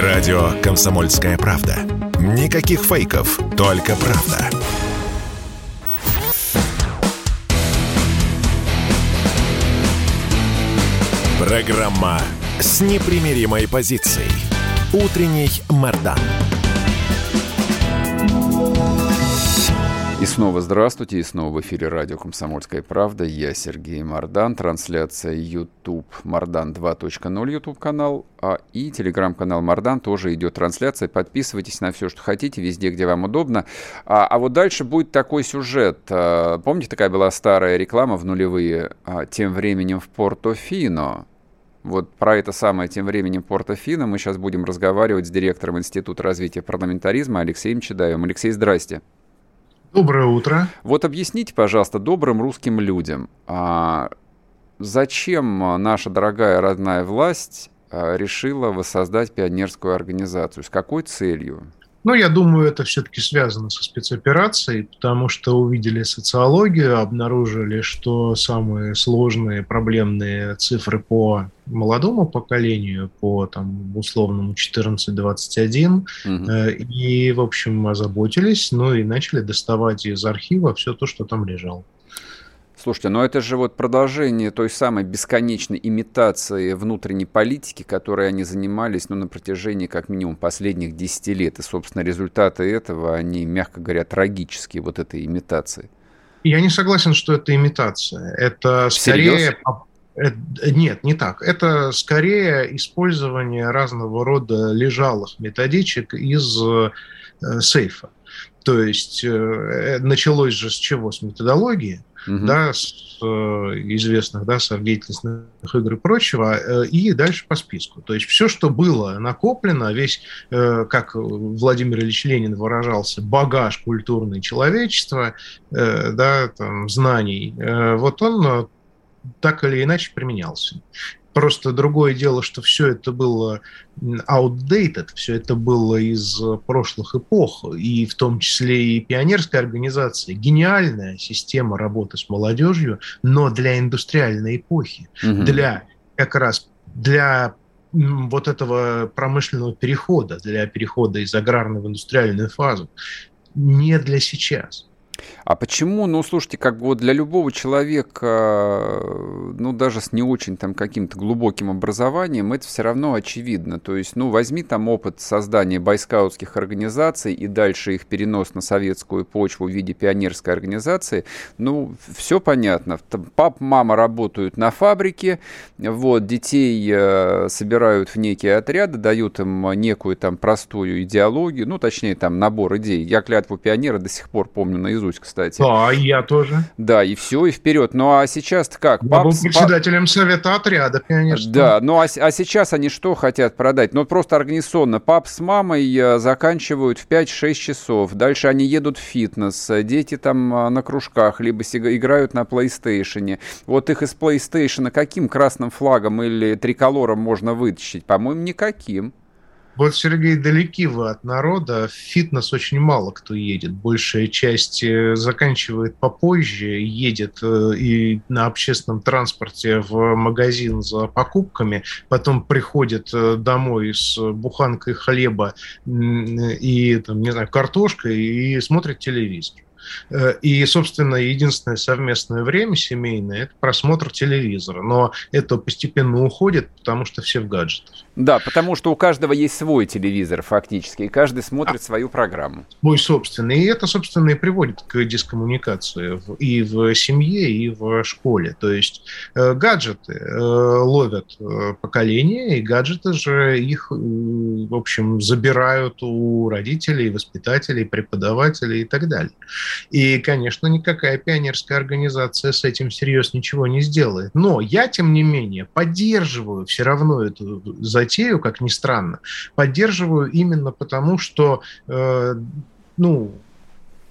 Радио «Комсомольская правда». Никаких фейков, только правда. Программа с непримиримой позицией. Утренний Мордан. И снова здравствуйте, и снова в эфире радио «Комсомольская правда». Я Сергей Мордан, трансляция YouTube Мордан 2.0 YouTube канал, а и телеграм-канал Мордан тоже идет трансляция. Подписывайтесь на все, что хотите, везде, где вам удобно. А, а вот дальше будет такой сюжет. А, помните, такая была старая реклама в нулевые? А, тем временем в Порто-Фино вот про это самое тем временем Порто-Фино мы сейчас будем разговаривать с директором Института развития парламентаризма Алексеем Чедаевым. Алексей, здрасте. Доброе утро. Вот объясните, пожалуйста, добрым русским людям, а зачем наша дорогая родная власть а, решила воссоздать пионерскую организацию? С какой целью? Ну, я думаю, это все-таки связано со спецоперацией, потому что увидели социологию, обнаружили, что самые сложные проблемные цифры по молодому поколению, по там, условному 14-21, угу. э, и, в общем, озаботились, ну и начали доставать из архива все то, что там лежало. Слушайте, но это же вот продолжение той самой бесконечной имитации внутренней политики, которой они занимались ну, на протяжении как минимум последних 10 лет. И, собственно, результаты этого, они, мягко говоря, трагические, вот этой имитации. Я не согласен, что это имитация. Это скорее... Серьез? Э, нет, не так. Это скорее использование разного рода лежалых методичек из э, сейфа. То есть э, началось же с чего? С методологии угу. да, с э, известных, да, совдеятельностных игр и прочего, э, и дальше по списку. То есть все, что было накоплено, весь, э, как Владимир Ильич Ленин выражался, багаж культурный человечества, да, там, знаний, вот он так или иначе применялся. Просто другое дело, что все это было outdated, все это было из прошлых эпох, и в том числе и пионерская организация, гениальная система работы с молодежью, но для индустриальной эпохи, угу. для как раз для вот этого промышленного перехода, для перехода из аграрной в индустриальную фазу, не для сейчас. А почему, ну, слушайте, как бы вот для любого человека, ну, даже с не очень там каким-то глубоким образованием, это все равно очевидно. То есть, ну, возьми там опыт создания байскаутских организаций и дальше их перенос на советскую почву в виде пионерской организации, ну, все понятно. Пап, мама работают на фабрике, вот, детей э, собирают в некие отряды, дают им некую там простую идеологию, ну, точнее, там набор идей. Я клятву пионера до сих пор помню наизусть, кстати. Да, я тоже. Да, и все, и вперед. Ну а сейчас как? Я Пап... был председателем совета отряда, конечно. Да, ну а, а сейчас они что хотят продать? Ну просто организационно. Пап с мамой э, заканчивают в 5-6 часов. Дальше они едут в фитнес. Дети там э, на кружках, либо играют на PlayStation. Вот их из PlayStation каким красным флагом или триколором можно вытащить? По-моему, никаким. Вот, Сергей, далеки вы от народа. В фитнес очень мало кто едет. Большая часть э, заканчивает попозже, едет э, и на общественном транспорте в магазин за покупками, потом приходит э, домой с буханкой хлеба и, там, не знаю, картошкой и смотрит телевизор. Э, и, собственно, единственное совместное время семейное – это просмотр телевизора. Но это постепенно уходит, потому что все в гаджетах. Да, потому что у каждого есть свой телевизор фактически, и каждый смотрит а, свою программу. Свой собственный. И это, собственно, и приводит к дискоммуникации и в семье, и в школе. То есть э, гаджеты э, ловят поколение, и гаджеты же их, в общем, забирают у родителей, воспитателей, преподавателей и так далее. И, конечно, никакая пионерская организация с этим всерьез ничего не сделает. Но я, тем не менее, поддерживаю все равно эту затею, как ни странно, поддерживаю именно потому, что, э, ну,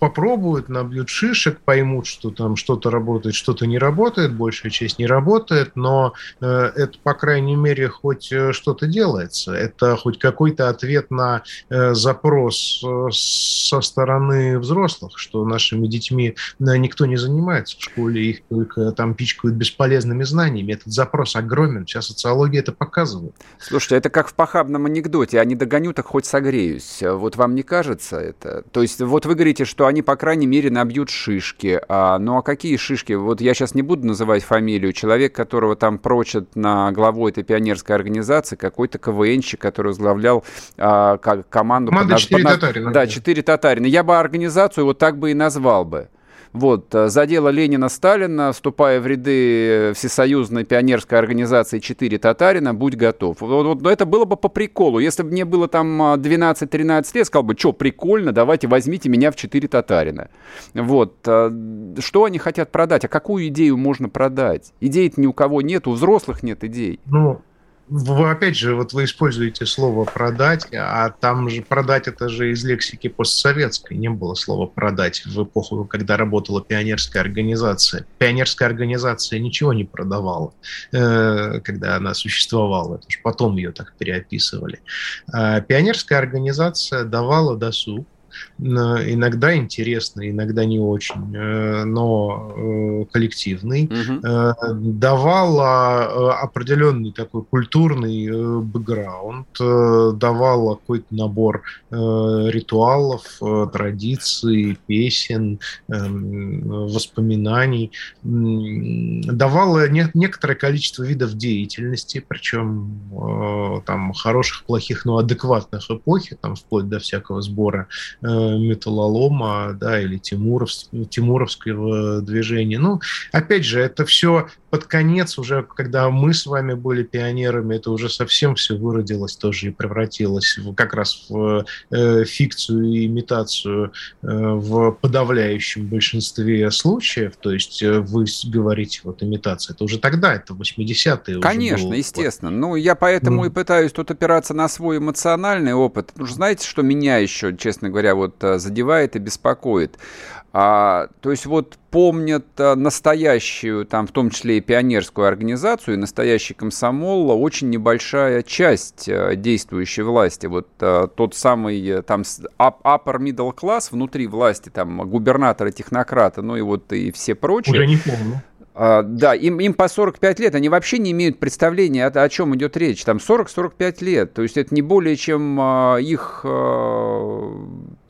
попробуют, набьют шишек, поймут, что там что-то работает, что-то не работает, большая часть не работает, но э, это, по крайней мере, хоть э, что-то делается. Это хоть какой-то ответ на э, запрос со стороны взрослых, что нашими детьми никто не занимается в школе, их только там пичкают бесполезными знаниями. Этот запрос огромен, вся социология это показывает. Слушайте, это как в похабном анекдоте, а не догоню, так хоть согреюсь. Вот вам не кажется это? То есть вот вы говорите, что они, по крайней мере, набьют шишки. А, ну а какие шишки? Вот я сейчас не буду называть фамилию. Человек, которого там прочат на главу этой пионерской организации, какой-то КВНщик, который возглавлял а, команду... Команда под, 4 под, татарина. Да, 4 татарина. Я бы организацию вот так бы и назвал бы. Вот, э, за дело Ленина Сталина, вступая в ряды Всесоюзной пионерской организации «Четыре татарина», будь готов. Вот, вот, но это было бы по приколу. Если бы мне было там 12-13 лет, сказал бы, что, прикольно, давайте возьмите меня в «Четыре татарина». Вот. Э, что они хотят продать? А какую идею можно продать? идей ни у кого нет, у взрослых нет идей. Ну, вы, опять же, вот вы используете слово «продать», а там же «продать» это же из лексики постсоветской. Не было слова «продать» в эпоху, когда работала пионерская организация. Пионерская организация ничего не продавала, э, когда она существовала. Это потом ее так переописывали. А пионерская организация давала досуг, иногда интересный, иногда не очень, э, но э, коллективный, угу. давала определенный такой культурный бэкграунд, давала какой-то набор ритуалов, традиций, песен, эм, воспоминаний, давала некоторое количество видов деятельности, причем там хороших, плохих, но адекватных эпохи, там вплоть до всякого сбора металлолома, да, или Тимуров, Тимуровского движения. Ну, опять же, это все под конец уже, когда мы с вами были пионерами, это уже совсем все выродилось тоже и превратилось в, как раз в э, фикцию и имитацию э, в подавляющем большинстве случаев. То есть э, вы говорите, вот имитация, это уже тогда, это 80-е. Конечно, было. естественно. Ну, я поэтому mm. и пытаюсь тут опираться на свой эмоциональный опыт. Потому что знаете, что меня еще, честно говоря, вот э, задевает и беспокоит? А, то есть вот помнят а, настоящую, там, в том числе и пионерскую организацию, и настоящий комсомол, очень небольшая часть а, действующей власти. Вот а, тот самый э, там upper middle class внутри власти, там губернаторы, технократы, ну и вот и все прочие. Уже не помню. А, да, им, им по 45 лет, они вообще не имеют представления, о, о чем идет речь. Там 40-45 лет, то есть это не более чем а, их а,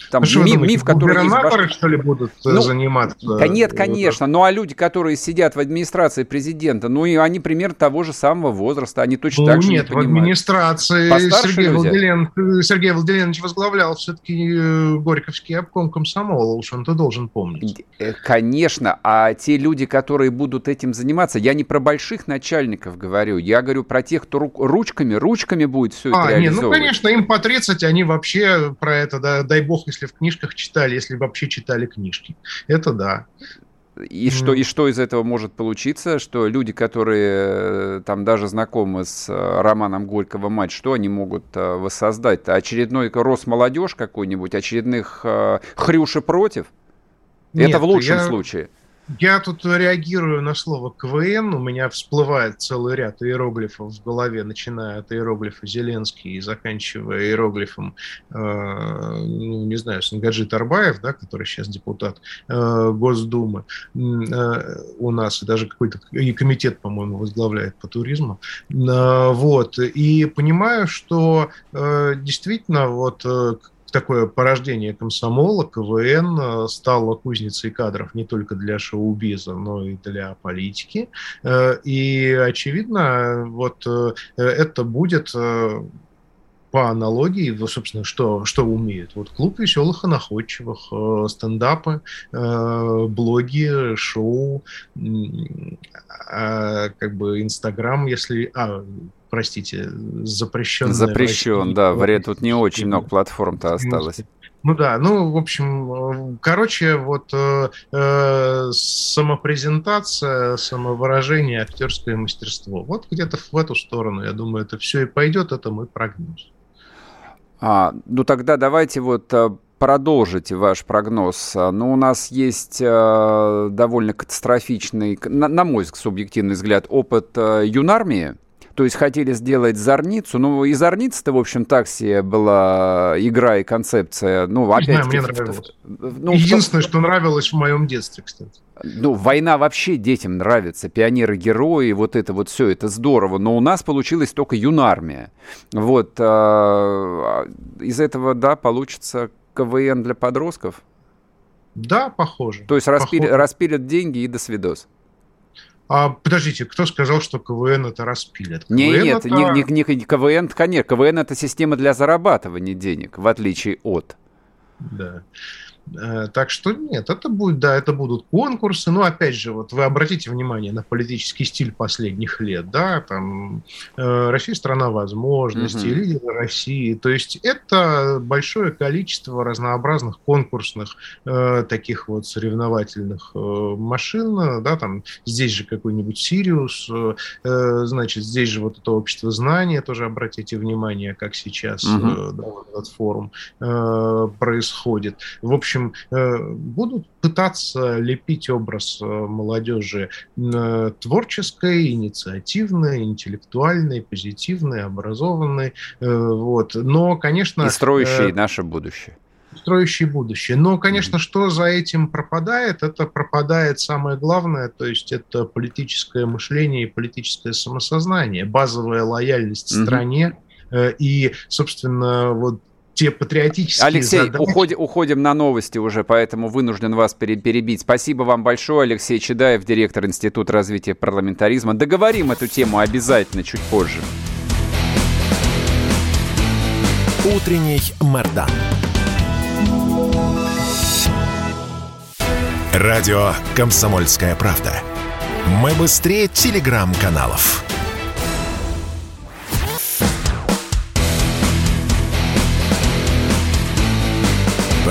там, ну, ми, миф, который Губернаторы, есть... что ли, будут э, ну, заниматься? Да нет, конечно. Ну, а люди, которые сидят в администрации президента, ну, и они примерно того же самого возраста, они точно ну, так же нет, не понимают. в администрации Сергей, Владилен, Сергей Владимирович возглавлял все-таки э, Горьковский обком комсомола, уж он-то должен помнить. Э, конечно, а те люди, которые будут этим заниматься, я не про больших начальников говорю, я говорю про тех, кто ручками, ручками будет все а, это. Нет, ну, конечно, им по 30, они вообще про это, да, дай бог, если в книжках читали, если вообще читали книжки. Это да. И mm. что, и что из этого может получиться? Что люди, которые э, там даже знакомы с э, романом Горького «Мать», что они могут э, воссоздать? Очередной Росмолодежь какой-нибудь? Очередных Хрюши против? Нет, Это в лучшем я... случае. Я тут реагирую на слово КВН. У меня всплывает целый ряд иероглифов в голове, начиная от иероглифа Зеленский и заканчивая иероглифом, э, ну, не знаю, Сангаджи Тарбаев, да, который сейчас депутат э, Госдумы э, у нас, и даже какой-то и комитет, по-моему, возглавляет по туризму. Э, вот. И понимаю, что э, действительно вот э, такое порождение комсомола, КВН э, стало кузницей кадров не только для шоу-биза, но и для политики. Э, и, очевидно, вот э, это будет по аналогии, собственно, что, что умеют. Вот клуб веселых и находчивых, стендапы, блоги, шоу, как бы Инстаграм, если... А, простите, запрещен. Запрещен, да, вред тут не очень много платформ-то осталось. Ну да, ну, в общем, короче, вот э, э, самопрезентация, самовыражение, актерское мастерство. Вот где-то в эту сторону, я думаю, это все и пойдет, это мой прогноз. А, ну тогда давайте вот э, продолжить ваш прогноз. Ну, у нас есть э, довольно катастрофичный, на, на мой субъективный взгляд, опыт э, юнармии. То есть хотели сделать зорницу. Ну, и зорница-то, в общем, так себе была игра и концепция. Ну, опять знаю, мне нравилось. Ну, Единственное, что нравилось в моем детстве, кстати. Ну, война вообще детям нравится. Пионеры-герои, вот это вот все, это здорово. Но у нас получилась только юнармия. Вот. А, из этого, да, получится КВН для подростков. Да, похоже. То есть распили, распилят деньги и до свидос. А, подождите, кто сказал, что КВН это распилят? КВН не, нет, это... не, не, не КВН, конечно, КВН это система для зарабатывания денег, в отличие от. Да. Э, так что нет, это будет, да, это будут конкурсы. Но опять же, вот вы обратите внимание на политический стиль последних лет, да, там э, Россия страна возможностей, угу. лидеры России. То есть это большое количество разнообразных конкурсных э, таких вот соревновательных э, машин, да, там здесь же какой-нибудь Сириус, э, э, значит, здесь же вот это общество знания, тоже обратите внимание, как сейчас угу. э, да, вот этот форум э, происходит. В общем, общем, э, будут пытаться лепить образ э, молодежи э, творческой, инициативной, интеллектуальной, позитивной, образованной. Вот. Но, конечно... И строящей наше будущее строящий будущее. Но, конечно, что за этим пропадает? Это пропадает самое главное, то есть это политическое мышление и политическое самосознание, базовая лояльность mm-hmm. стране. И, собственно, вот те патриотические Алексей, задачи. Уходи, уходим на новости уже, поэтому вынужден вас перебить. Спасибо вам большое, Алексей Чедаев, директор Института развития парламентаризма. Договорим эту тему обязательно чуть позже. Утренний Мордан. Радио «Комсомольская правда». Мы быстрее телеграм-каналов.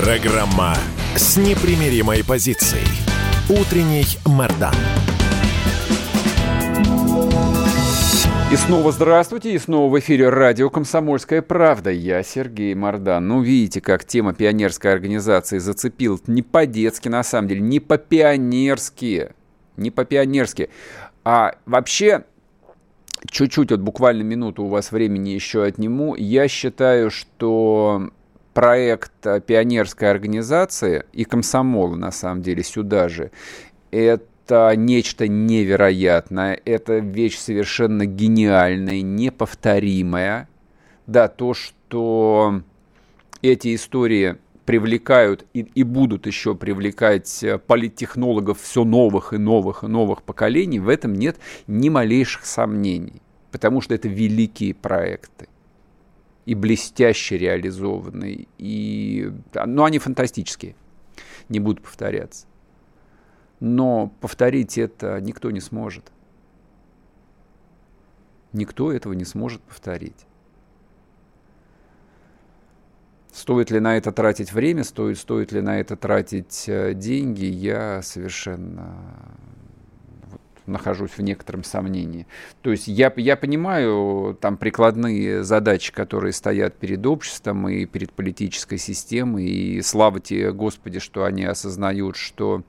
Программа с непримиримой позицией. Утренний Мордан. И снова здравствуйте, и снова в эфире радио «Комсомольская правда». Я Сергей Мордан. Ну, видите, как тема пионерской организации зацепил не по-детски, на самом деле, не по-пионерски. Не по-пионерски. А вообще, чуть-чуть, вот буквально минуту у вас времени еще отниму. Я считаю, что проект пионерской организации и комсомола, на самом деле, сюда же, это нечто невероятное, это вещь совершенно гениальная, неповторимая. Да, то, что эти истории привлекают и, и будут еще привлекать политтехнологов все новых и новых и новых поколений, в этом нет ни малейших сомнений, потому что это великие проекты и блестяще реализованы, и, ну, они фантастические, не будут повторяться. Но повторить это никто не сможет. Никто этого не сможет повторить. Стоит ли на это тратить время, стоит, стоит ли на это тратить э, деньги, я совершенно нахожусь в некотором сомнении. То есть я, я понимаю там прикладные задачи, которые стоят перед обществом и перед политической системой, и слава тебе, Господи, что они осознают, что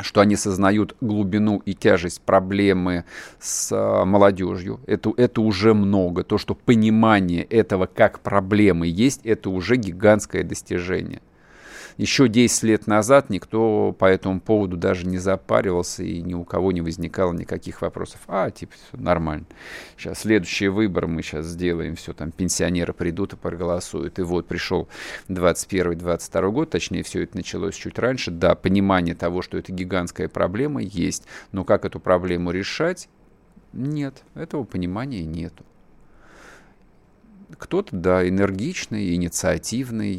что они сознают глубину и тяжесть проблемы с а, молодежью. Это, это уже много. То, что понимание этого как проблемы есть, это уже гигантское достижение. Еще 10 лет назад никто по этому поводу даже не запаривался, и ни у кого не возникало никаких вопросов. А, типа, нормально. Сейчас следующие выборы мы сейчас сделаем, все, там пенсионеры придут и проголосуют. И вот пришел 21-22 год, точнее, все это началось чуть раньше. Да, понимание того, что это гигантская проблема, есть. Но как эту проблему решать? Нет, этого понимания нету. Кто-то, да, энергичный, инициативный,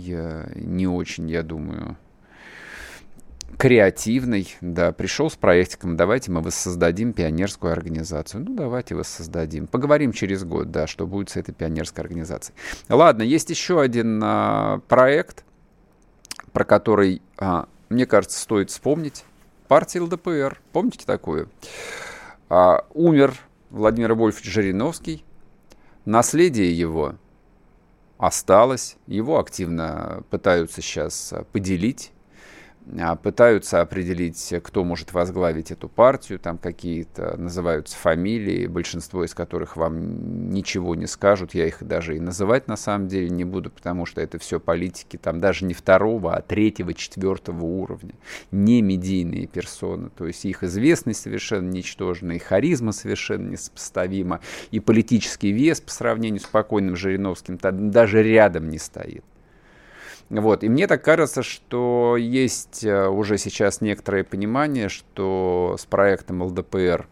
не очень, я думаю, креативный, да, пришел с проектиком, давайте мы воссоздадим пионерскую организацию. Ну, давайте воссоздадим. Поговорим через год, да, что будет с этой пионерской организацией. Ладно, есть еще один а, проект, про который, а, мне кажется, стоит вспомнить. Партия ЛДПР. Помните такую? А, умер Владимир Вольфович Жириновский, Наследие его осталось, его активно пытаются сейчас поделить пытаются определить, кто может возглавить эту партию, там какие-то называются фамилии, большинство из которых вам ничего не скажут, я их даже и называть на самом деле не буду, потому что это все политики, там даже не второго, а третьего, четвертого уровня, не медийные персоны, то есть их известность совершенно ничтожна, и харизма совершенно несопоставима, и политический вес по сравнению с покойным Жириновским даже рядом не стоит. Вот. И мне так кажется, что есть э, уже сейчас некоторое понимание, что с проектом ЛДПР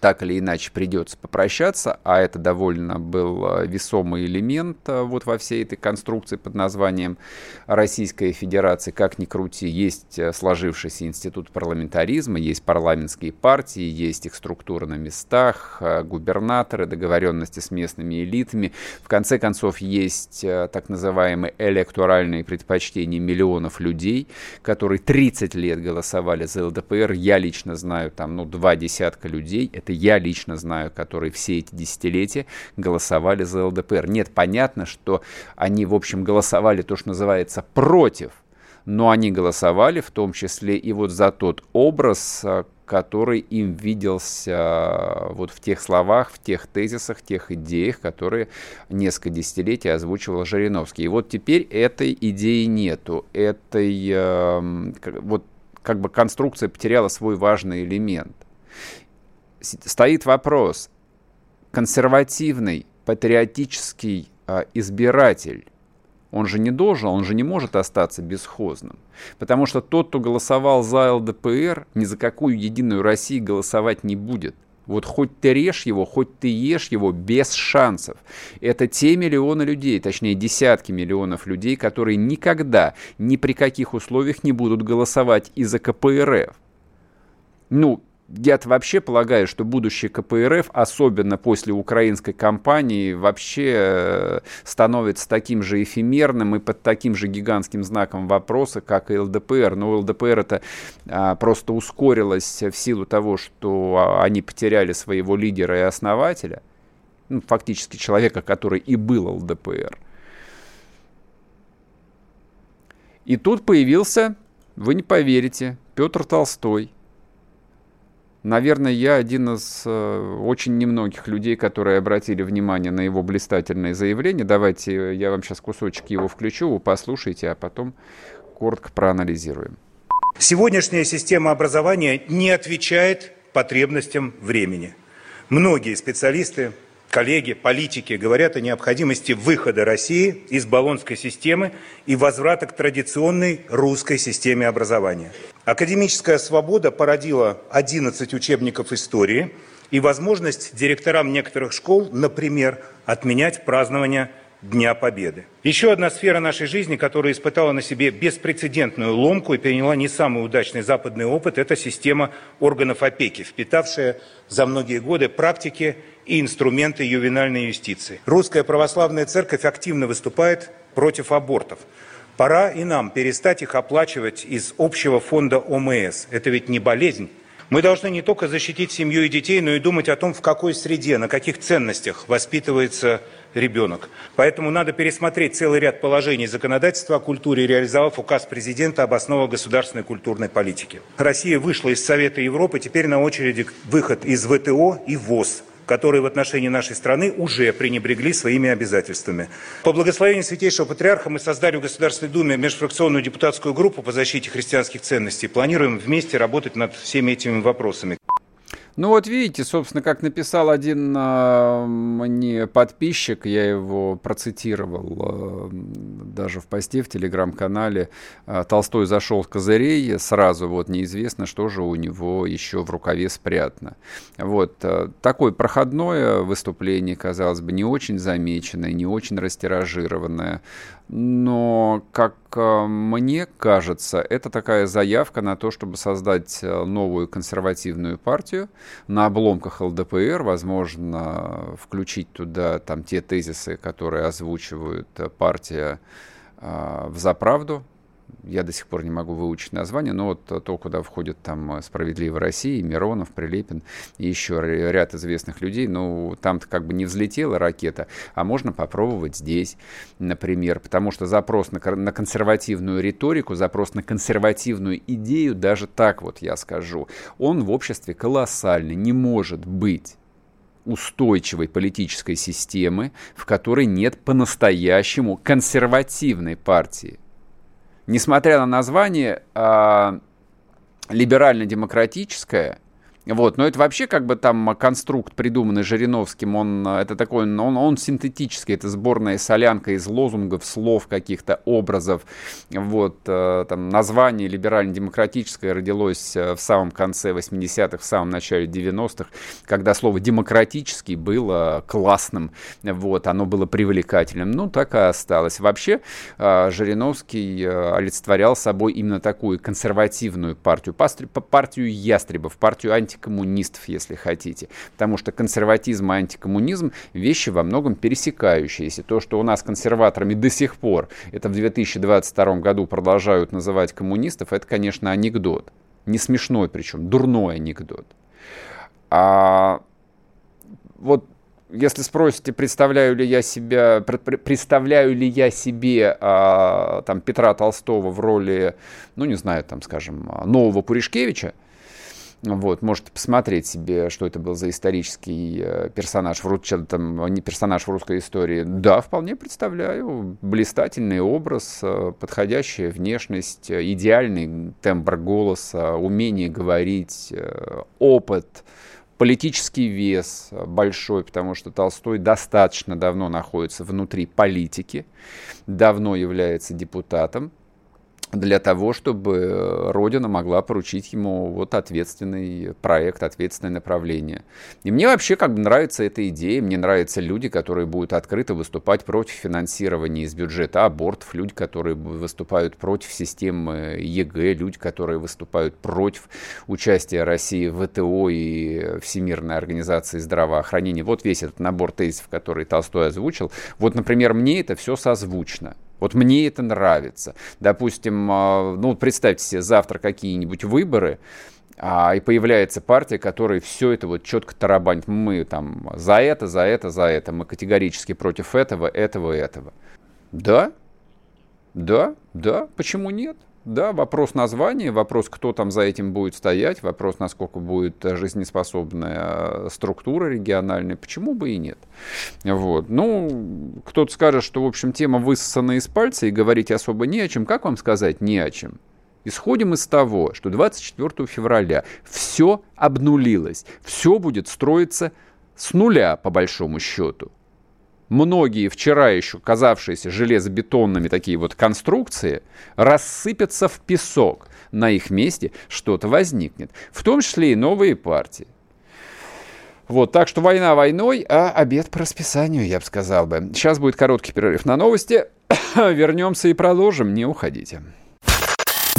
так или иначе придется попрощаться, а это довольно был э, весомый элемент э, вот во всей этой конструкции под названием Российская Федерация, как ни крути, есть э, сложившийся институт парламентаризма, есть парламентские партии, есть их структура на местах, губернаторы, договоренности с местными элитами. В конце концов, есть так называемые электоральные предпочтения миллионов людей, которые 30 лет голосовали за ЛДПР. Я лично знаю там, ну, два десятка людей. Это это я лично знаю, которые все эти десятилетия голосовали за ЛДПР. Нет, понятно, что они, в общем, голосовали то, что называется, против, но они голосовали в том числе и вот за тот образ, а, который им виделся а, вот в тех словах, в тех тезисах, тех идеях, которые несколько десятилетий озвучивал Жириновский. И вот теперь этой идеи нету, этой э, вот как бы конструкция потеряла свой важный элемент стоит вопрос, консервативный, патриотический э, избиратель, он же не должен, он же не может остаться бесхозным. Потому что тот, кто голосовал за ЛДПР, ни за какую Единую Россию голосовать не будет. Вот хоть ты режь его, хоть ты ешь его без шансов. Это те миллионы людей, точнее десятки миллионов людей, которые никогда, ни при каких условиях не будут голосовать из-за КПРФ. Ну, я вообще полагаю, что будущее КПРФ, особенно после украинской кампании, вообще э, становится таким же эфемерным и под таким же гигантским знаком вопроса, как и ЛДПР. Но ЛДПР это а, просто ускорилось в силу того, что а, они потеряли своего лидера и основателя, ну, фактически человека, который и был ЛДПР. И тут появился, вы не поверите, Петр Толстой – Наверное, я один из э, очень немногих людей, которые обратили внимание на его блистательное заявление. Давайте я вам сейчас кусочек его включу, вы послушайте, а потом коротко проанализируем. Сегодняшняя система образования не отвечает потребностям времени. Многие специалисты, коллеги, политики говорят о необходимости выхода России из баллонской системы и возврата к традиционной русской системе образования. Академическая свобода породила 11 учебников истории и возможность директорам некоторых школ, например, отменять празднование Дня Победы. Еще одна сфера нашей жизни, которая испытала на себе беспрецедентную ломку и переняла не самый удачный западный опыт, это система органов опеки, впитавшая за многие годы практики и инструменты ювенальной юстиции. Русская православная церковь активно выступает против абортов. Пора и нам перестать их оплачивать из общего фонда ОМС. Это ведь не болезнь. Мы должны не только защитить семью и детей, но и думать о том, в какой среде, на каких ценностях воспитывается ребенок. Поэтому надо пересмотреть целый ряд положений законодательства о культуре, реализовав указ президента об основах государственной культурной политики. Россия вышла из Совета Европы, теперь на очереди выход из ВТО и ВОЗ которые в отношении нашей страны уже пренебрегли своими обязательствами. По благословению Святейшего Патриарха мы создали в Государственной Думе межфракционную депутатскую группу по защите христианских ценностей. Планируем вместе работать над всеми этими вопросами. Ну вот видите, собственно, как написал один э, мне подписчик, я его процитировал э, даже в посте в телеграм-канале, э, Толстой зашел в козырей, сразу вот неизвестно, что же у него еще в рукаве спрятано. Вот э, такое проходное выступление, казалось бы, не очень замеченное, не очень растиражированное, но, как э, мне кажется, это такая заявка на то, чтобы создать э, новую консервативную партию. На обломках ЛДПР, возможно, включить туда там те тезисы, которые озвучивают э, партия в заправду, я до сих пор не могу выучить название, но вот то, куда входят там «Справедливая Россия», Миронов, Прилепин и еще ряд известных людей, ну, там-то как бы не взлетела ракета, а можно попробовать здесь, например, потому что запрос на, на консервативную риторику, запрос на консервативную идею, даже так вот я скажу, он в обществе колоссальный, не может быть устойчивой политической системы, в которой нет по-настоящему консервативной партии. Несмотря на название, э, либерально-демократическая – вот, но это вообще как бы там конструкт, придуманный Жириновским, он, это такой, он, он синтетический, это сборная солянка из лозунгов, слов, каких-то образов. Вот, э, там название либерально-демократическое родилось э, в самом конце 80-х, в самом начале 90-х, когда слово демократический было классным, вот, оно было привлекательным. Ну, так и осталось. Вообще, э, Жириновский олицетворял собой именно такую консервативную партию, партию ястребов, партию анти антикоммунистов, если хотите. Потому что консерватизм и антикоммунизм – вещи во многом пересекающиеся. То, что у нас консерваторами до сих пор, это в 2022 году продолжают называть коммунистов, это, конечно, анекдот. Не смешной причем, дурной анекдот. А вот если спросите, представляю ли я себя, представляю ли я себе а, там Петра Толстого в роли, ну не знаю, там, скажем, нового Пуришкевича, вот, можете посмотреть себе, что это был за исторический э, персонаж, в, там, не персонаж в русской истории. Да, вполне представляю. Блистательный образ, э, подходящая внешность, э, идеальный тембр голоса, умение говорить, опыт, политический вес большой, потому что Толстой достаточно давно находится внутри политики, давно является депутатом, для того, чтобы э, Родина могла поручить ему вот ответственный проект, ответственное направление. И мне вообще как бы нравится эта идея, мне нравятся люди, которые будут открыто выступать против финансирования из бюджета абортов, люди, которые выступают против системы ЕГЭ, люди, которые выступают против участия России в ВТО и Всемирной организации здравоохранения. Вот весь этот набор тезисов, который Толстой озвучил. Вот, например, мне это все созвучно. Вот мне это нравится. Допустим, а, ну представьте себе завтра какие-нибудь выборы, а, и появляется партия, которая все это вот четко тарабанит. Мы там за это, за это, за это. Мы категорически против этого, этого, этого. Да, да, да, почему нет? Да, вопрос названия, вопрос, кто там за этим будет стоять, вопрос, насколько будет жизнеспособная структура региональная, почему бы и нет. Вот. Ну, кто-то скажет, что, в общем, тема высосана из пальца и говорить особо не о чем. Как вам сказать не о чем? Исходим из того, что 24 февраля все обнулилось, все будет строиться с нуля, по большому счету многие вчера еще казавшиеся железобетонными такие вот конструкции рассыпятся в песок. На их месте что-то возникнет. В том числе и новые партии. Вот, так что война войной, а обед по расписанию, я бы сказал бы. Сейчас будет короткий перерыв на новости. Вернемся и продолжим, не уходите.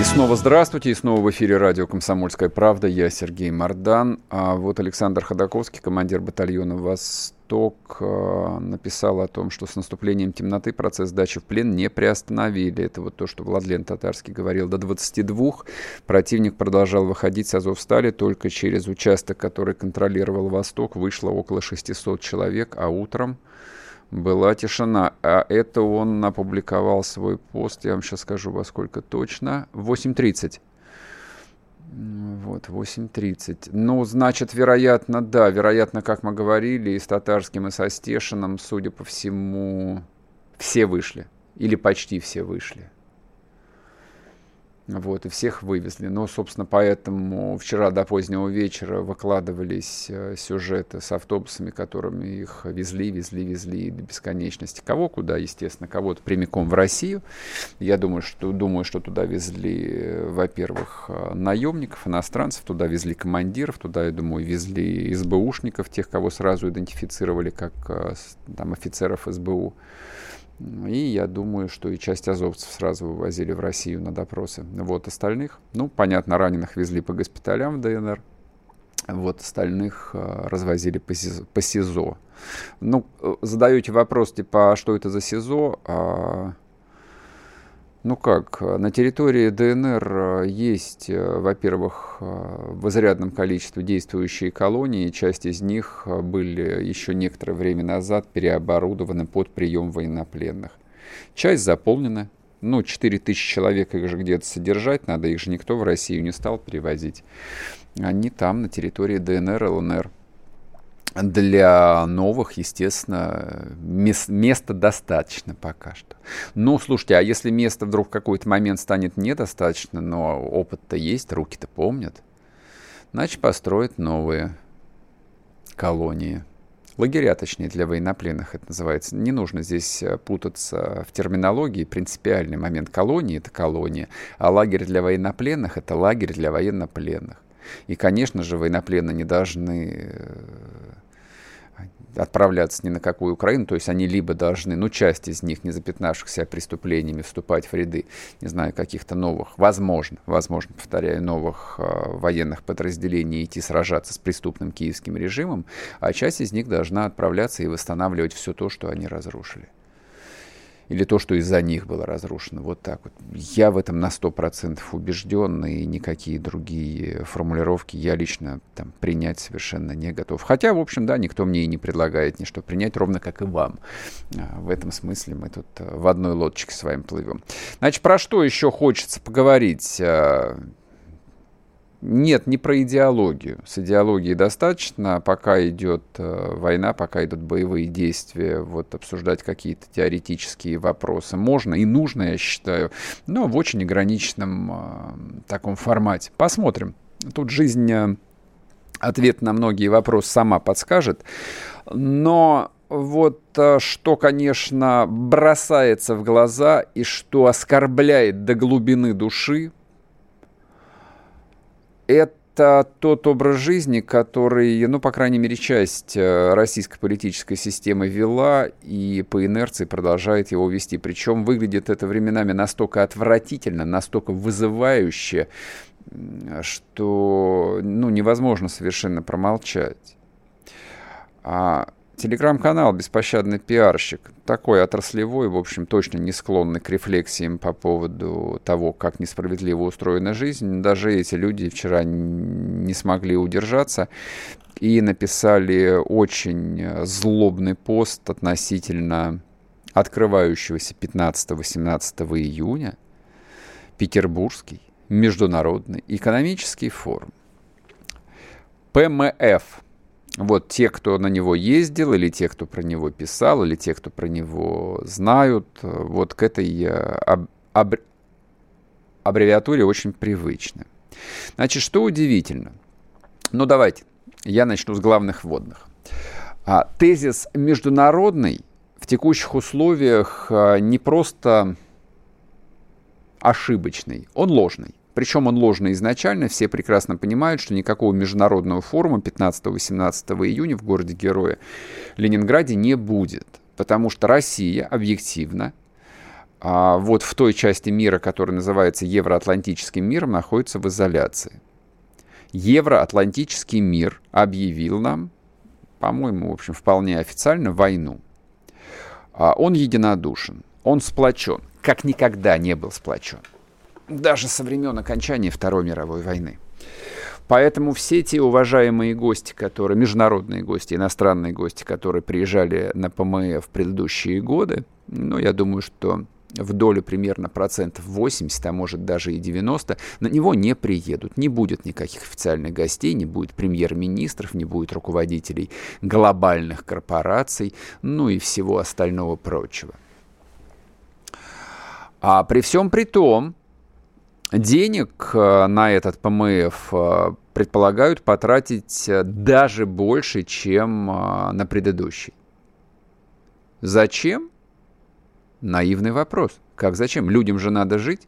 И снова здравствуйте, и снова в эфире радио «Комсомольская правда». Я Сергей Мордан. А вот Александр Ходаковский, командир батальона «Восток», а, написал о том, что с наступлением темноты процесс сдачи в плен не приостановили. Это вот то, что Владлен Татарский говорил. До 22 противник продолжал выходить с Азовстали. Только через участок, который контролировал «Восток», вышло около 600 человек, а утром была тишина. А это он опубликовал свой пост, я вам сейчас скажу, во сколько точно. 8.30. Вот, 8.30. Ну, значит, вероятно, да, вероятно, как мы говорили, и с Татарским, и со Стешиным, судя по всему, все вышли. Или почти все вышли. Вот, и всех вывезли. Но, собственно, поэтому вчера до позднего вечера выкладывались э, сюжеты с автобусами, которыми их везли, везли, везли до бесконечности. Кого куда, естественно, кого-то прямиком в Россию. Я думаю, что, думаю, что туда везли, э, во-первых, э, наемников, иностранцев, туда везли командиров, туда, я думаю, везли СБУшников, тех, кого сразу идентифицировали как там, офицеров СБУ. И я думаю, что и часть азовцев сразу вывозили в Россию на допросы. Вот остальных, ну, понятно, раненых везли по госпиталям в ДНР. Вот остальных э, развозили по СИЗО. Ну, э, задаете вопрос, типа, а что это за СИЗО? Ну как, на территории ДНР э, есть, э, во-первых, э, в изрядном количестве действующие колонии, часть из них были еще некоторое время назад переоборудованы под прием военнопленных. Часть заполнена, ну, 4 тысячи человек их же где-то содержать надо, их же никто в Россию не стал перевозить. Они там, на территории ДНР, ЛНР для новых, естественно, мест, места достаточно пока что. Ну, слушайте, а если места вдруг в какой-то момент станет недостаточно, но опыт-то есть, руки-то помнят, значит, построят новые колонии. Лагеря, точнее, для военнопленных это называется. Не нужно здесь э, путаться в терминологии. Принципиальный момент колонии – это колония, а лагерь для военнопленных – это лагерь для военнопленных. И, конечно же, военнопленные не должны э, отправляться ни на какую Украину, то есть они либо должны, ну, часть из них, не запятнавшихся преступлениями, вступать в ряды, не знаю, каких-то новых, возможно, возможно, повторяю, новых э, военных подразделений идти сражаться с преступным киевским режимом, а часть из них должна отправляться и восстанавливать все то, что они разрушили или то, что из-за них было разрушено. Вот так вот. Я в этом на 100% убежден, и никакие другие формулировки я лично там, принять совершенно не готов. Хотя, в общем, да, никто мне и не предлагает ничто принять, ровно как и вам. А, в этом смысле мы тут э, в одной лодочке с вами плывем. Значит, про что еще хочется поговорить? Нет, не про идеологию. С идеологией достаточно, пока идет э, война, пока идут боевые действия, вот обсуждать какие-то теоретические вопросы можно и нужно, я считаю, но в очень ограниченном э, таком формате. Посмотрим. Тут жизнь э, ответ на многие вопросы сама подскажет, но вот что, конечно, бросается в глаза и что оскорбляет до глубины души, это тот образ жизни, который, ну, по крайней мере, часть э, российской политической системы вела и по инерции продолжает его вести. Причем выглядит это временами настолько отвратительно, настолько вызывающе, что ну, невозможно совершенно промолчать. А Телеграм-канал «Беспощадный пиарщик» такой отраслевой, в общем, точно не склонный к рефлексиям по поводу того, как несправедливо устроена жизнь. Даже эти люди вчера не смогли удержаться и написали очень злобный пост относительно открывающегося 15-18 июня Петербургский международный экономический форум. ПМФ – вот те, кто на него ездил, или те, кто про него писал, или те, кто про него знают, вот к этой э, аб аб аббревиатуре очень привычны. Значит, что удивительно? Ну, давайте, я начну с главных вводных. А, тезис международный в текущих условиях а, не просто ошибочный, он ложный. Причем он ложный изначально, все прекрасно понимают, что никакого международного форума 15-18 июня в городе Героя Ленинграде не будет, потому что Россия объективно а, вот в той части мира, которая называется Евроатлантическим миром, находится в изоляции. Евроатлантический мир объявил нам, по-моему, в общем, вполне официально, войну. А, он единодушен, он сплочен, как никогда не был сплочен даже со времен окончания Второй мировой войны. Поэтому все те уважаемые гости, которые, международные гости, иностранные гости, которые приезжали на ПМФ в предыдущие годы, ну, я думаю, что в долю примерно процентов 80, а может даже и 90, на него не приедут. Не будет никаких официальных гостей, не будет премьер-министров, не будет руководителей глобальных корпораций, ну и всего остального прочего. А при всем при том, денег э, на этот ПМФ э, предполагают потратить э, даже больше, чем на предыдущий. Зачем? Наивный вопрос. Как зачем? Людям же надо жить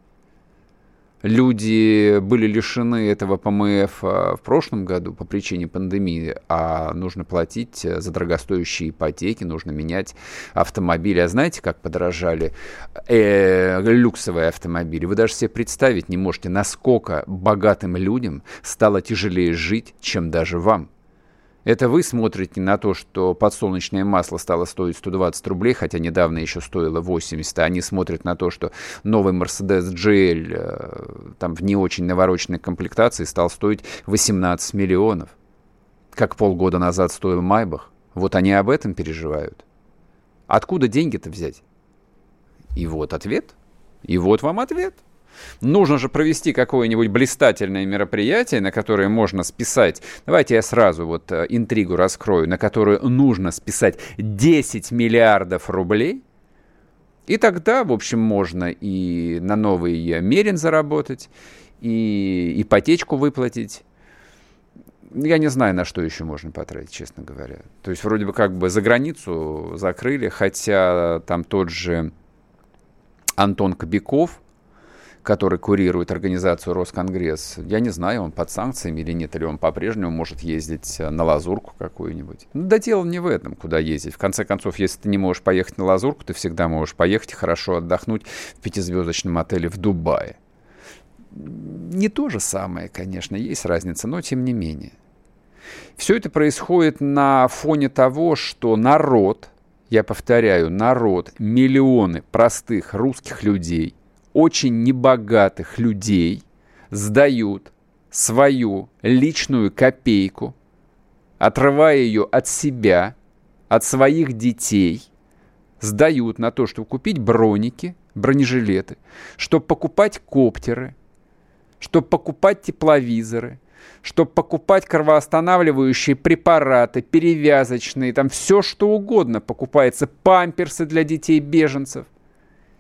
люди были лишены этого ПМФ а, в прошлом году по причине пандемии, а нужно платить за дорогостоящие ипотеки, нужно менять автомобили. А знаете, как подорожали э, люксовые автомобили? Вы даже себе представить не можете, насколько богатым людям стало тяжелее жить, чем даже вам. Это вы смотрите на то, что подсолнечное масло стало стоить 120 рублей, хотя недавно еще стоило 80, а они смотрят на то, что новый Mercedes GL э, там в не очень навороченной комплектации стал стоить 18 миллионов, как полгода назад стоил Майбах. Вот они об этом переживают. Откуда деньги-то взять? И вот ответ. И вот вам ответ. Нужно же провести какое-нибудь блистательное мероприятие, на которое можно списать, давайте я сразу вот э, интригу раскрою, на которое нужно списать 10 миллиардов рублей, и тогда, в общем, можно и на новый Мерин заработать, и ипотечку выплатить. Я не знаю, на что еще можно потратить, честно говоря. То есть вроде бы как бы за границу закрыли, хотя там тот же Антон Кобяков, который курирует организацию Росконгресс, я не знаю, он под санкциями или нет, или он по-прежнему может ездить э, на лазурку какую-нибудь. Ну, да дело не в этом, куда ездить. В конце концов, если ты не можешь поехать на лазурку, ты всегда можешь поехать хорошо отдохнуть в пятизвездочном отеле в Дубае. Не то же самое, конечно, есть разница, но тем не менее. Все это происходит на фоне того, что народ, я повторяю, народ, миллионы простых русских людей – очень небогатых людей сдают свою личную копейку, отрывая ее от себя, от своих детей, сдают на то, чтобы купить броники, бронежилеты, чтобы покупать коптеры, чтобы покупать тепловизоры, чтобы покупать кровоостанавливающие препараты, перевязочные, там все что угодно покупается, памперсы для детей беженцев –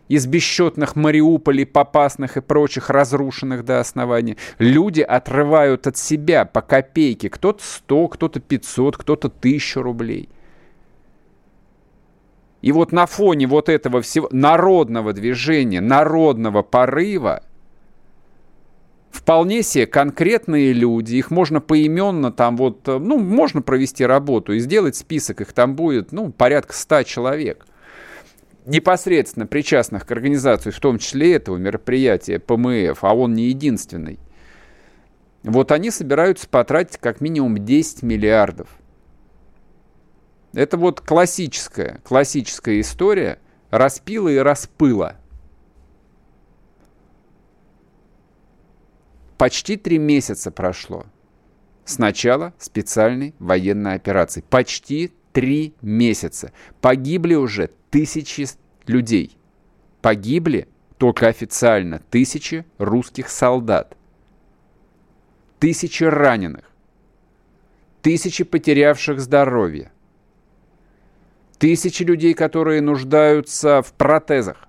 из бесчетных Мариуполей, Попасных и прочих разрушенных до основания, люди отрывают от себя по копейке. Кто-то 100, кто-то 500, кто-то 1000 рублей. И вот на фоне вот этого всего народного движения, народного порыва, вполне себе конкретные люди, их можно поименно там вот, ну, можно провести работу и сделать список, их там будет, ну, порядка 100 человек непосредственно причастных к организации, в том числе этого мероприятия ПМФ, а он не единственный, вот они собираются потратить как минимум 10 миллиардов. Это вот классическая, классическая история распила и распыла. Почти три месяца прошло с начала специальной военной операции. Почти три месяца. Погибли уже тысячи людей. Погибли только официально тысячи русских солдат. Тысячи раненых. Тысячи потерявших здоровье. Тысячи людей, которые нуждаются в протезах.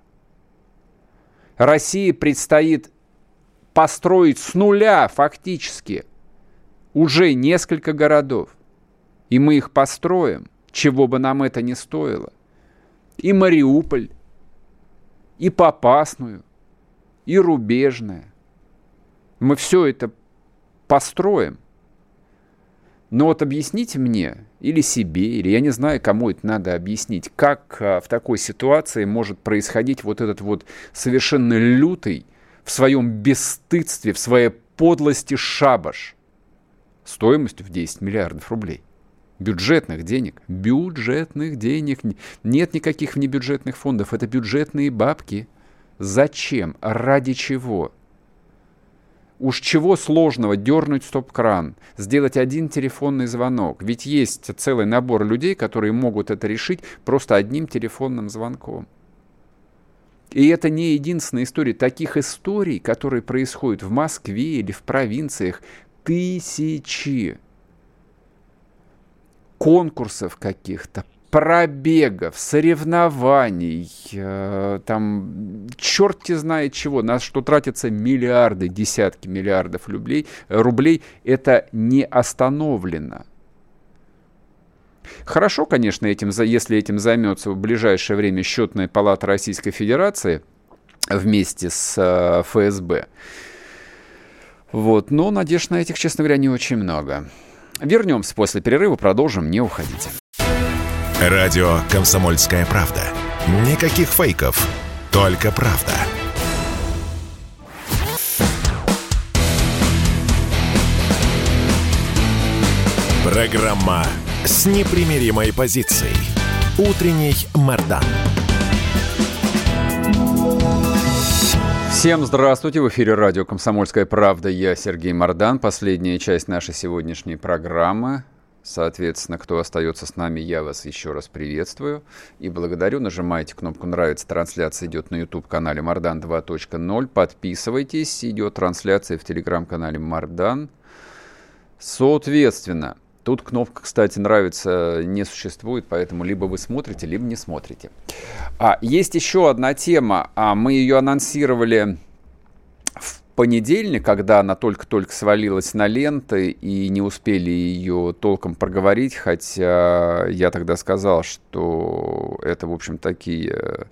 России предстоит построить с нуля фактически уже несколько городов. И мы их построим, чего бы нам это ни стоило – и Мариуполь, и Попасную, и Рубежное. Мы все это построим. Но вот объясните мне, или себе, или я не знаю, кому это надо объяснить, как а, в такой ситуации может происходить вот этот вот совершенно лютый в своем бесстыдстве, в своей подлости шабаш стоимостью в 10 миллиардов рублей бюджетных денег. Бюджетных денег. Нет никаких внебюджетных фондов. Это бюджетные бабки. Зачем? Ради чего? Уж чего сложного дернуть стоп-кран, сделать один телефонный звонок. Ведь есть целый набор людей, которые могут это решить просто одним телефонным звонком. И это не единственная история. Таких историй, которые происходят в Москве или в провинциях, тысячи конкурсов каких-то, пробегов, соревнований, э, там черти знает чего, на что тратятся миллиарды, десятки миллиардов рублей, рублей это не остановлено. Хорошо, конечно, этим, если этим займется в ближайшее время счетная палата Российской Федерации вместе с э, ФСБ. Вот, но надежд на этих, честно говоря, не очень много. Вернемся после перерыва, продолжим, не уходите. Радио «Комсомольская правда». Никаких фейков, только правда. Программа с непримиримой позицией. Утренний Мордан. Всем здравствуйте! В эфире радио «Комсомольская правда». Я Сергей Мордан. Последняя часть нашей сегодняшней программы. Соответственно, кто остается с нами, я вас еще раз приветствую и благодарю. Нажимайте кнопку «Нравится». Трансляция идет на YouTube-канале Мардан 2.0. Подписывайтесь. Идет трансляция в телеграм-канале Мардан. Соответственно, Тут кнопка, кстати, нравится не существует, поэтому либо вы смотрите, либо не смотрите. А, есть еще одна тема. А, мы ее анонсировали в понедельник, когда она только-только свалилась на ленты и не успели ее толком проговорить, хотя я тогда сказал, что это, в общем, такие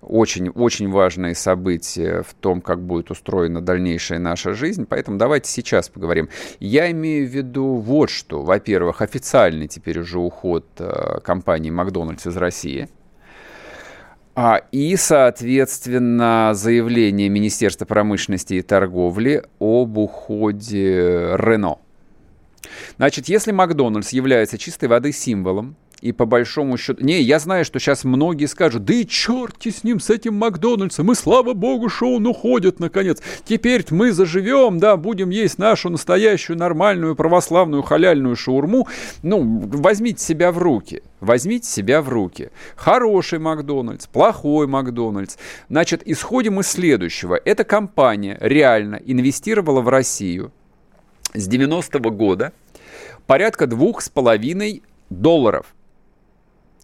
очень-очень важные события в том, как будет устроена дальнейшая наша жизнь, поэтому давайте сейчас поговорим. Я имею в виду вот что. Во-первых, официальный теперь уже уход э, компании Макдональдс из России – и, соответственно, заявление Министерства промышленности и торговли об уходе Рено. Значит, если Макдональдс является чистой воды символом и по большому счету... Не, я знаю, что сейчас многие скажут, да и черти с ним, с этим Макдональдсом, и слава богу, что он уходит, наконец. Теперь мы заживем, да, будем есть нашу настоящую нормальную православную халяльную шаурму. Ну, возьмите себя в руки. Возьмите себя в руки. Хороший Макдональдс, плохой Макдональдс. Значит, исходим из следующего. Эта компания реально инвестировала в Россию с 90-го года порядка двух с половиной долларов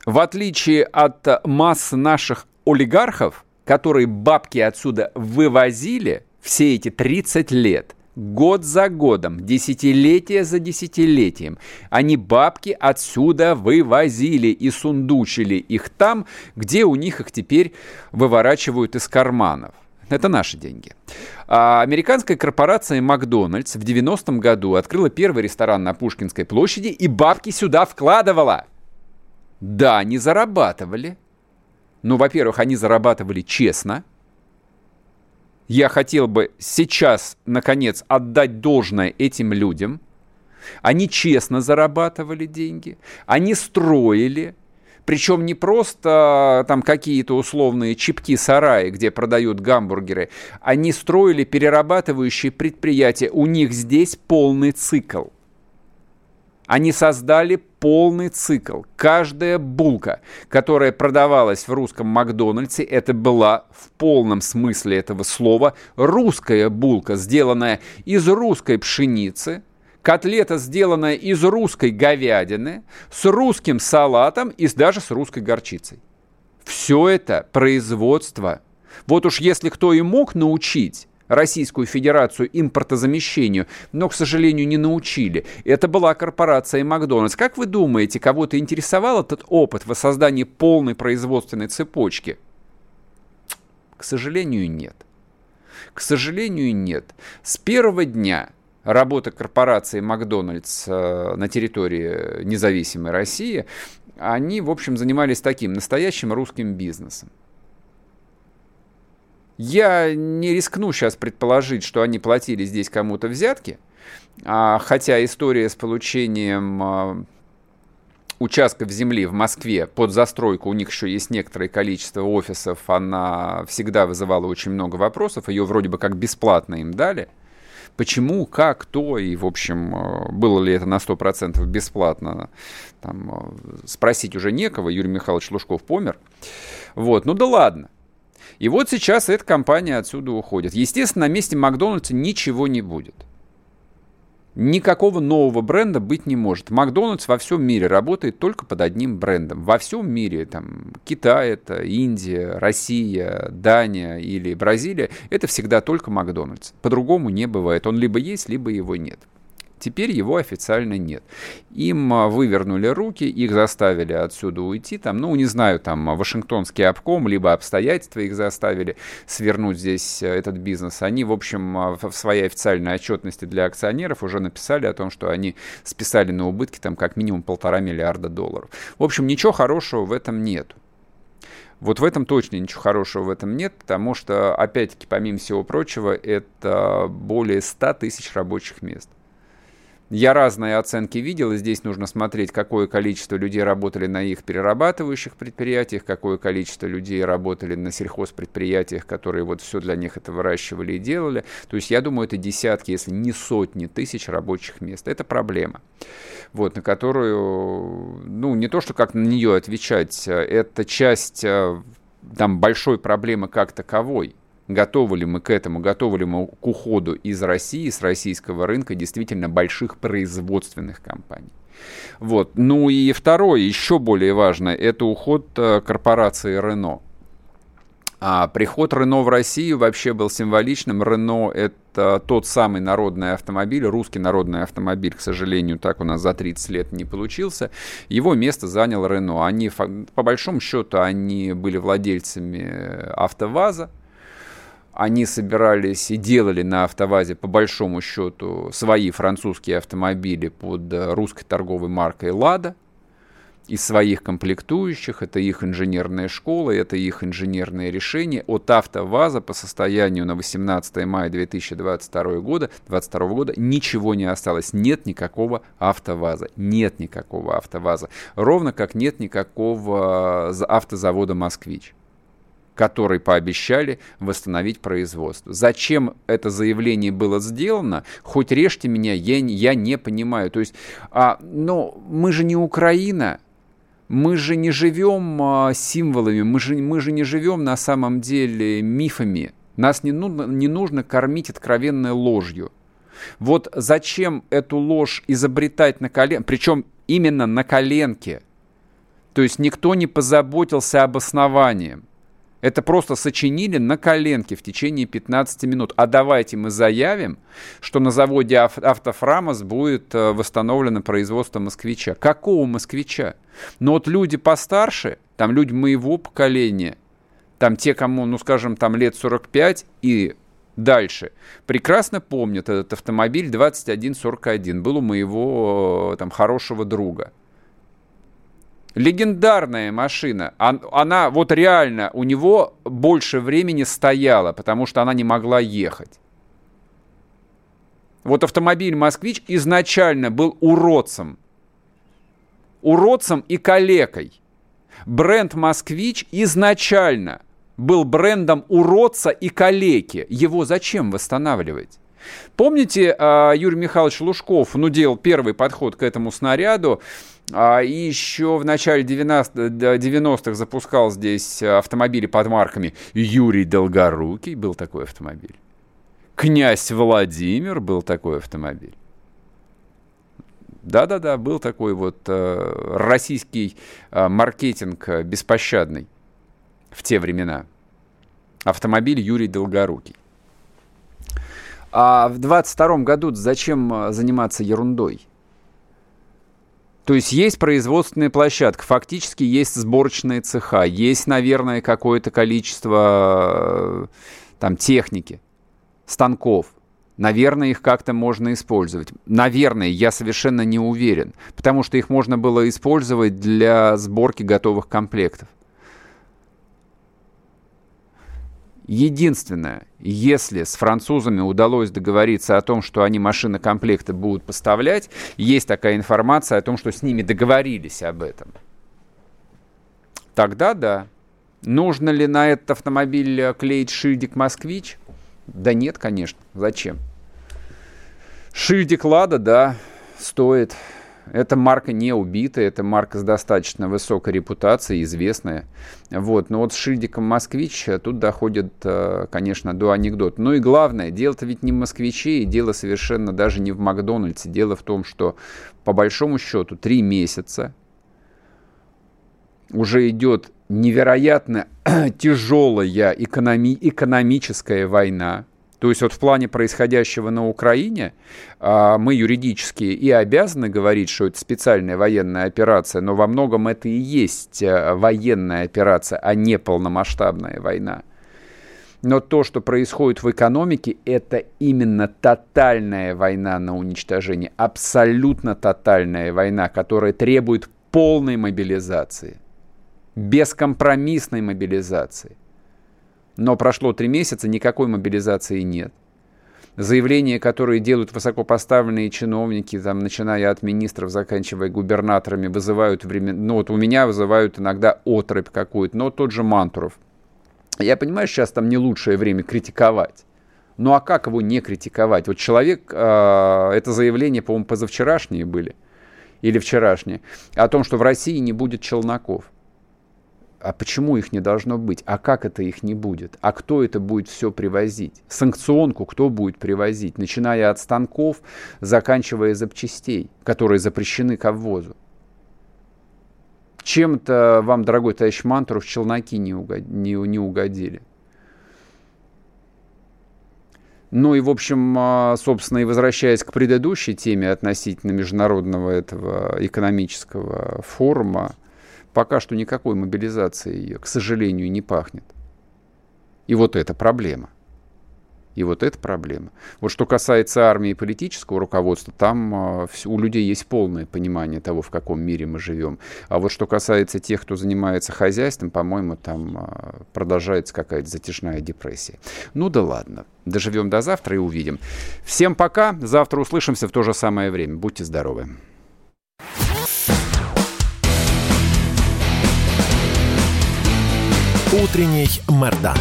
в отличие от масс наших олигархов, которые бабки отсюда вывозили все эти 30 лет, год за годом, десятилетие за десятилетием, они бабки отсюда вывозили и сундучили их там, где у них их теперь выворачивают из карманов. Это наши деньги. А американская корпорация Макдональдс в 90-м году открыла первый ресторан на Пушкинской площади и бабки сюда вкладывала – да, они зарабатывали. Но, во-первых, они зарабатывали честно. Я хотел бы сейчас, наконец, отдать должное этим людям. Они честно зарабатывали деньги. Они строили. Причем не просто там какие-то условные чипки-сараи, где продают гамбургеры. Они строили перерабатывающие предприятия. У них здесь полный цикл. Они создали полный цикл. Каждая булка, которая продавалась в русском Макдональдсе, это была в полном смысле этого слова русская булка, сделанная из русской пшеницы, котлета, сделанная из русской говядины, с русским салатом и даже с русской горчицей. Все это производство. Вот уж если кто и мог научить Российскую Федерацию импортозамещению, но, к сожалению, не научили. Это была корпорация Макдональдс. Как вы думаете, кого-то интересовал этот опыт воссоздания полной производственной цепочки? К сожалению, нет. К сожалению, нет. С первого дня работы корпорации Макдональдс э, на территории независимой России, они, в общем, занимались таким настоящим русским бизнесом. Я не рискну сейчас предположить, что они платили здесь кому-то взятки, а, хотя история с получением а, участков земли в Москве под застройку, у них еще есть некоторое количество офисов, она всегда вызывала очень много вопросов, ее вроде бы как бесплатно им дали. Почему, как, кто, и, в общем, а, было ли это на 100% бесплатно, там, спросить уже некого, Юрий Михайлович Лужков помер. Вот, ну да ладно. И вот сейчас эта компания отсюда уходит. Естественно, на месте Макдональдса ничего не будет. Никакого нового бренда быть не может. Макдональдс во всем мире работает только под одним брендом. Во всем мире, там, Китай, это Индия, Россия, Дания или Бразилия, это всегда только Макдональдс. По-другому не бывает. Он либо есть, либо его нет. Теперь его официально нет. Им а, вывернули руки, их заставили отсюда уйти. Там, ну, не знаю, там Вашингтонский обком, либо обстоятельства их заставили свернуть здесь э, этот бизнес. Они, в общем, а, в своей официальной отчетности для акционеров уже написали о том, что они списали на убытки там как минимум полтора миллиарда долларов. В общем, ничего хорошего в этом нет. Вот в этом точно ничего хорошего в этом нет, потому что, опять-таки, помимо всего прочего, это более 100 тысяч рабочих мест. Я разные оценки видел, и здесь нужно смотреть, какое количество людей работали на их перерабатывающих предприятиях, какое количество людей работали на сельхозпредприятиях, которые вот все для них это выращивали и делали. То есть я думаю, это десятки, если не сотни тысяч рабочих мест. Это проблема, вот, на которую, ну, не то, что как на нее отвечать, это часть э, там большой проблемы как таковой. Готовы ли мы к этому, готовы ли мы к уходу из России, с российского рынка действительно больших производственных компаний. Вот. Ну и второе, еще более важное, это уход э, корпорации Renault. А приход Рено в Россию вообще был символичным. Рено — это тот самый народный автомобиль, русский народный автомобиль, к сожалению, так у нас за 30 лет не получился. Его место занял Рено. Они, по большому счету, они были владельцами АвтоВАЗа, они собирались и делали на автовазе по большому счету свои французские автомобили под русской торговой маркой «Лада», из своих комплектующих, это их инженерная школа, это их инженерные решения. От АвтоВАЗа по состоянию на 18 мая 2022 года, 2022 года ничего не осталось. Нет никакого АвтоВАЗа. Нет никакого АвтоВАЗа. Ровно как нет никакого автозавода «Москвич» который пообещали восстановить производство. Зачем это заявление было сделано, хоть режьте меня, я, я не понимаю. То есть, а, но мы же не Украина, мы же не живем а, символами, мы же, мы же не живем на самом деле мифами. Нас не нужно, не нужно кормить откровенной ложью. Вот зачем эту ложь изобретать на коленке, причем именно на коленке. То есть никто не позаботился об основании. Это просто сочинили на коленке в течение 15 минут. А давайте мы заявим, что на заводе Автофрамос будет э, восстановлено производство москвича. Какого москвича? Но вот люди постарше, там люди моего поколения, там те, кому, ну скажем, там лет 45 и дальше, прекрасно помнят этот автомобиль 2141. Был у моего э, там хорошего друга. Легендарная машина. Она вот реально у него больше времени стояла, потому что она не могла ехать. Вот автомобиль «Москвич» изначально был уродцем. Уродцем и калекой. Бренд «Москвич» изначально был брендом уродца и калеки. Его зачем восстанавливать? Помните, а, Юрий Михайлович Лужков ну, делал первый подход к этому снаряду, а, и еще в начале 90-х запускал здесь автомобили под марками Юрий Долгорукий, был такой автомобиль. Князь Владимир был такой автомобиль. Да-да-да, был такой вот э, российский э, маркетинг беспощадный в те времена. Автомобиль Юрий Долгорукий. А в 22 году зачем заниматься ерундой? То есть есть производственная площадка, фактически есть сборочные цеха, есть, наверное, какое-то количество э, там техники, станков. Наверное, их как-то можно использовать. Наверное, я совершенно не уверен, потому что их можно было использовать для сборки готовых комплектов. Единственное, если с французами удалось договориться о том, что они машины комплекты будут поставлять, есть такая информация о том, что с ними договорились об этом. Тогда да. Нужно ли на этот автомобиль клеить шильдик «Москвич»? Да нет, конечно. Зачем? Шильдик «Лада», да, стоит эта марка не убитая, это марка с достаточно высокой репутацией, известная. Вот. Но вот с шильдиком «Москвич» тут доходит, э, конечно, до анекдота. Ну и главное, дело-то ведь не в «Москвиче», и дело совершенно даже не в «Макдональдсе». Дело в том, что по большому счету три месяца уже идет невероятно тяжелая экономи- экономическая война, то есть вот в плане происходящего на Украине а, мы юридически и обязаны говорить, что это специальная военная операция, но во многом это и есть э, военная операция, а не полномасштабная война. Но то, что происходит в экономике, это именно тотальная война на уничтожение, абсолютно тотальная война, которая требует полной мобилизации, бескомпромиссной мобилизации. Но прошло три месяца, никакой мобилизации нет. Заявления, которые делают высокопоставленные чиновники, там, начиная от министров, заканчивая губернаторами, вызывают времен... Ну, вот у меня вызывают иногда отрыбь какую-то, но тот же Мантуров. Я понимаю, сейчас там не лучшее время критиковать. Ну а как его не критиковать? Вот человек, э, это заявление, по-моему, позавчерашние были, или вчерашние, о том, что в России не будет челноков. А почему их не должно быть? А как это их не будет? А кто это будет все привозить? Санкционку кто будет привозить? Начиная от станков, заканчивая запчастей, которые запрещены к ввозу. Чем-то вам, дорогой товарищ Мантуров, челноки не, угод... не, не угодили. Ну и, в общем, а, собственно, и возвращаясь к предыдущей теме относительно международного этого экономического форума, Пока что никакой мобилизации, к сожалению, не пахнет. И вот это проблема. И вот это проблема. Вот что касается армии и политического руководства, там э, у людей есть полное понимание того, в каком мире мы живем. А вот что касается тех, кто занимается хозяйством, по-моему, там э, продолжается какая-то затяжная депрессия. Ну да ладно. Доживем до завтра и увидим. Всем пока. Завтра услышимся в то же самое время. Будьте здоровы. Утренний Мордан.